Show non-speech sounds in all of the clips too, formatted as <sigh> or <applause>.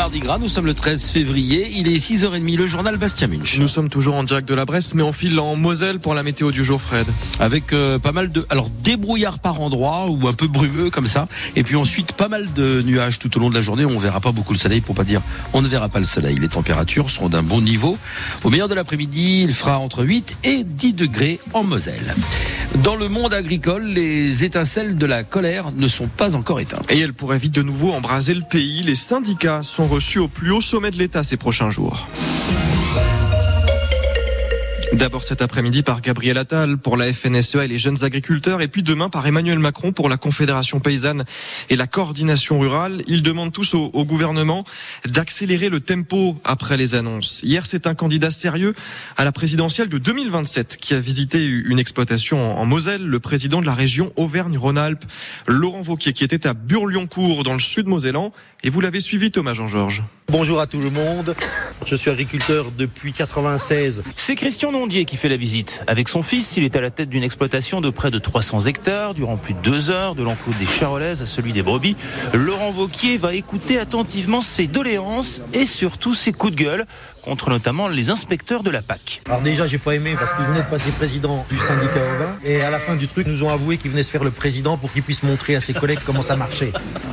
Mardi Gras, nous sommes le 13 février, il est 6h30, le journal Bastien Munch. Nous sommes toujours en direct de la Bresse, mais on file en Moselle pour la météo du jour, Fred. Avec euh, pas mal de... Alors, débrouillard par endroits, ou un peu brumeux comme ça, et puis ensuite pas mal de nuages tout au long de la journée, on verra pas beaucoup le soleil, pour pas dire on ne verra pas le soleil. Les températures seront d'un bon niveau. Au meilleur de l'après-midi, il fera entre 8 et 10 degrés en Moselle. Dans le monde agricole, les étincelles de la colère ne sont pas encore éteintes. Et elles pourraient vite de nouveau embraser le pays. Les syndicats sont reçus au plus haut sommet de l'État ces prochains jours. D'abord cet après-midi par Gabriel Attal pour la FNSEA et les jeunes agriculteurs et puis demain par Emmanuel Macron pour la Confédération paysanne et la coordination rurale. Ils demandent tous au, gouvernement d'accélérer le tempo après les annonces. Hier, c'est un candidat sérieux à la présidentielle de 2027 qui a visité une exploitation en Moselle, le président de la région Auvergne-Rhône-Alpes, Laurent Vauquier, qui était à Burlioncourt dans le sud mosellan. Et vous l'avez suivi, Thomas Jean-Georges. Bonjour à tout le monde. Je suis agriculteur depuis 96. C'est Christian Nondier qui fait la visite. Avec son fils, il est à la tête d'une exploitation de près de 300 hectares durant plus de deux heures, de l'enclos des charolaises à celui des brebis. Laurent Vauquier va écouter attentivement ses doléances et surtout ses coups de gueule contre notamment les inspecteurs de la PAC. Alors déjà, j'ai pas aimé parce qu'il venait de passer président du syndicat ovin et à la fin du truc, nous ont avoué qu'il venait se faire le président pour qu'il puisse montrer à ses collègues comment ça marchait.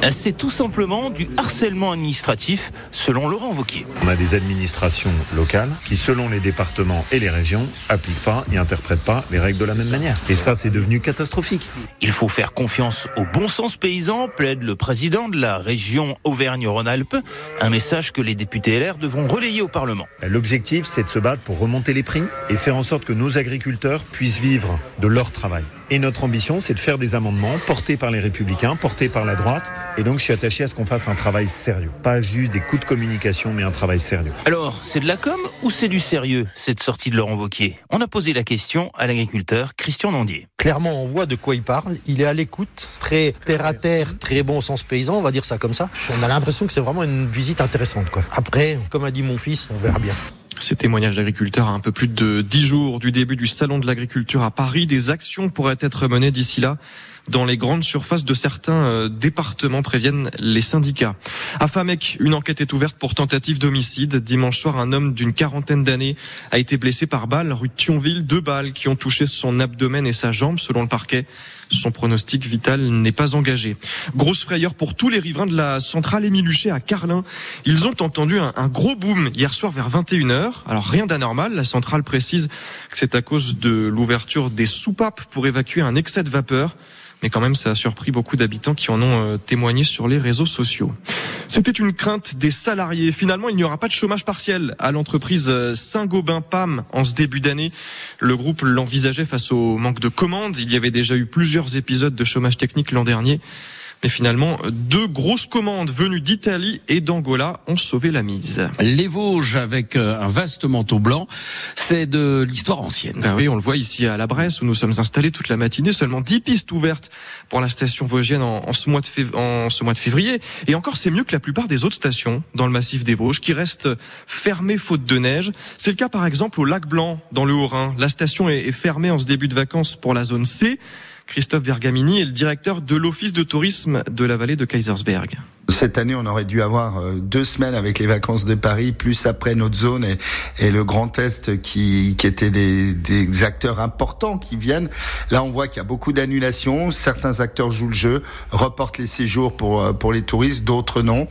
C'est tout simplement du harcèlement administratif, selon Laurent Vauquier. On a des administrations locales qui, selon les départements et les régions, appliquent pas et interprètent pas les règles de la même manière. Et ça, c'est devenu catastrophique. Il faut faire confiance au bon sens paysan, plaide le président de la région Auvergne-Rhône-Alpes, un message que les députés LR devront relayer au Parlement. L'objectif, c'est de se battre pour remonter les prix et faire en sorte que nos agriculteurs puissent vivre de leur travail. Et notre ambition, c'est de faire des amendements portés par les républicains, portés par la droite. Et donc, je suis attaché à ce qu'on fasse un travail sérieux. Pas juste des coups de communication, mais un travail sérieux. Alors, c'est de la com ou c'est du sérieux, cette sortie de Laurent Wauquiez? On a posé la question à l'agriculteur Christian Nandier. Clairement, on voit de quoi il parle. Il est à l'écoute, très terre à terre, très bon au sens paysan, on va dire ça comme ça. On a l'impression que c'est vraiment une visite intéressante. Quoi. Après, comme a dit mon fils, on verra bien. Ces témoignages d'agriculteurs à un peu plus de dix jours du début du salon de l'agriculture à Paris. Des actions pourraient être menées d'ici là dans les grandes surfaces de certains euh, départements, préviennent les syndicats. À Famec, une enquête est ouverte pour tentative d'homicide. Dimanche soir, un homme d'une quarantaine d'années a été blessé par balle rue Thionville. Deux balles qui ont touché son abdomen et sa jambe, selon le parquet. Son pronostic vital n'est pas engagé. Grosse frayeur pour tous les riverains de la centrale Émile Huchet à Carlin. Ils ont entendu un, gros boom hier soir vers 21h. Alors rien d'anormal. La centrale précise que c'est à cause de l'ouverture des soupapes pour évacuer un excès de vapeur mais quand même ça a surpris beaucoup d'habitants qui en ont euh, témoigné sur les réseaux sociaux. C'était une crainte des salariés. Finalement, il n'y aura pas de chômage partiel à l'entreprise euh, Saint-Gobain PAM en ce début d'année. Le groupe l'envisageait face au manque de commandes. Il y avait déjà eu plusieurs épisodes de chômage technique l'an dernier. Mais finalement, deux grosses commandes venues d'Italie et d'Angola ont sauvé la mise. Les Vosges avec euh, un vaste manteau blanc, c'est de l'histoire ancienne. Ben oui, on le voit ici à la Bresse où nous sommes installés toute la matinée. Seulement 10 pistes ouvertes pour la station vosgienne en, en, ce mois de fév... en ce mois de février. Et encore, c'est mieux que la plupart des autres stations dans le massif des Vosges qui restent fermées faute de neige. C'est le cas par exemple au lac Blanc dans le Haut-Rhin. La station est fermée en ce début de vacances pour la zone C. Christophe Bergamini est le directeur de l'office de tourisme de la vallée de Kaisersberg. Cette année, on aurait dû avoir euh, deux semaines avec les vacances de Paris, plus après notre zone et, le Grand Est qui, qui étaient des, des, acteurs importants qui viennent. Là, on voit qu'il y a beaucoup d'annulations. Certains acteurs jouent le jeu, reportent les séjours pour, euh, pour les touristes, d'autres non.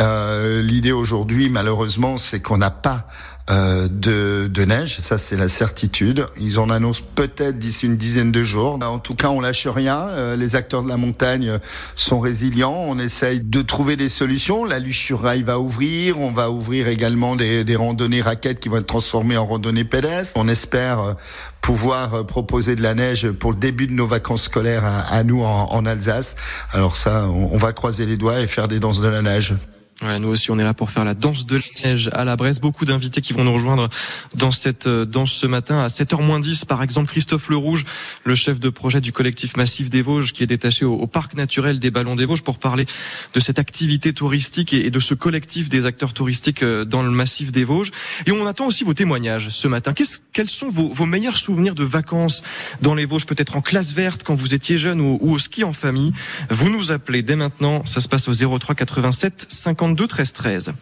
Euh, L'idée aujourd'hui, malheureusement, c'est qu'on n'a pas euh, de, de, neige, ça c'est la certitude. Ils en annoncent peut-être d'ici une dizaine de jours. En tout cas, on lâche rien. Euh, les acteurs de la montagne sont résilients. On essaye de trouver des solutions. La luche sur rail va ouvrir. On va ouvrir également des, des randonnées raquettes qui vont être transformées en randonnées pédestres. On espère euh, pouvoir proposer de la neige pour le début de nos vacances scolaires à, à nous en, en, Alsace. Alors ça, on va croiser les doigts et faire des danses de la neige. Voilà, nous aussi, on est là pour faire la danse de la neige à la Bresse. Beaucoup d'invités qui vont nous rejoindre dans cette danse ce matin à 7h10. Par exemple, Christophe Le Rouge, le chef de projet du collectif Massif des Vosges, qui est détaché au, parc naturel des Ballons des Vosges pour parler de cette activité touristique et, de ce collectif des acteurs touristiques dans le Massif des Vosges. Et on attend aussi vos témoignages ce matin. Qu quels sont vos, vos, meilleurs souvenirs de vacances dans les Vosges, peut-être en classe verte quand vous étiez jeune ou, ou au ski en famille? Vous nous appelez dès maintenant. Ça se passe au 03 87 50 52 13 13.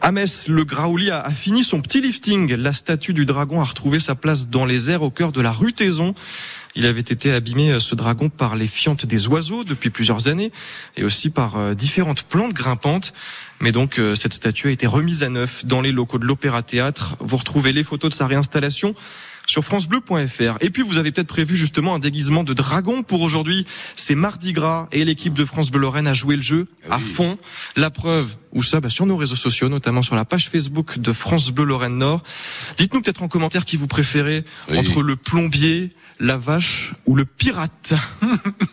À Metz, le Graouli a, fini son petit lifting. La statue du dragon a retrouvé sa place dans les airs au cœur de la rue Taison. Il avait été abîmé, euh, ce dragon, par les fientes des oiseaux depuis plusieurs années et aussi par euh, différentes plantes grimpantes. Mais donc, euh, cette statue a été remise à neuf dans les locaux de l'Opéra Théâtre. Vous retrouvez les photos de sa réinstallation sur francebleu.fr. Et puis vous avez peut-être prévu justement un déguisement de dragon pour aujourd'hui. C'est Mardi Gras et l'équipe de France Bleu Lorraine a joué le jeu à fond. La preuve, où ça bah, Sur nos réseaux sociaux, notamment sur la page Facebook de France Bleu Lorraine Nord. Dites-nous peut-être en commentaire qui vous préférez Oui. entre le plombier, la vache ou le pirate. <laughs>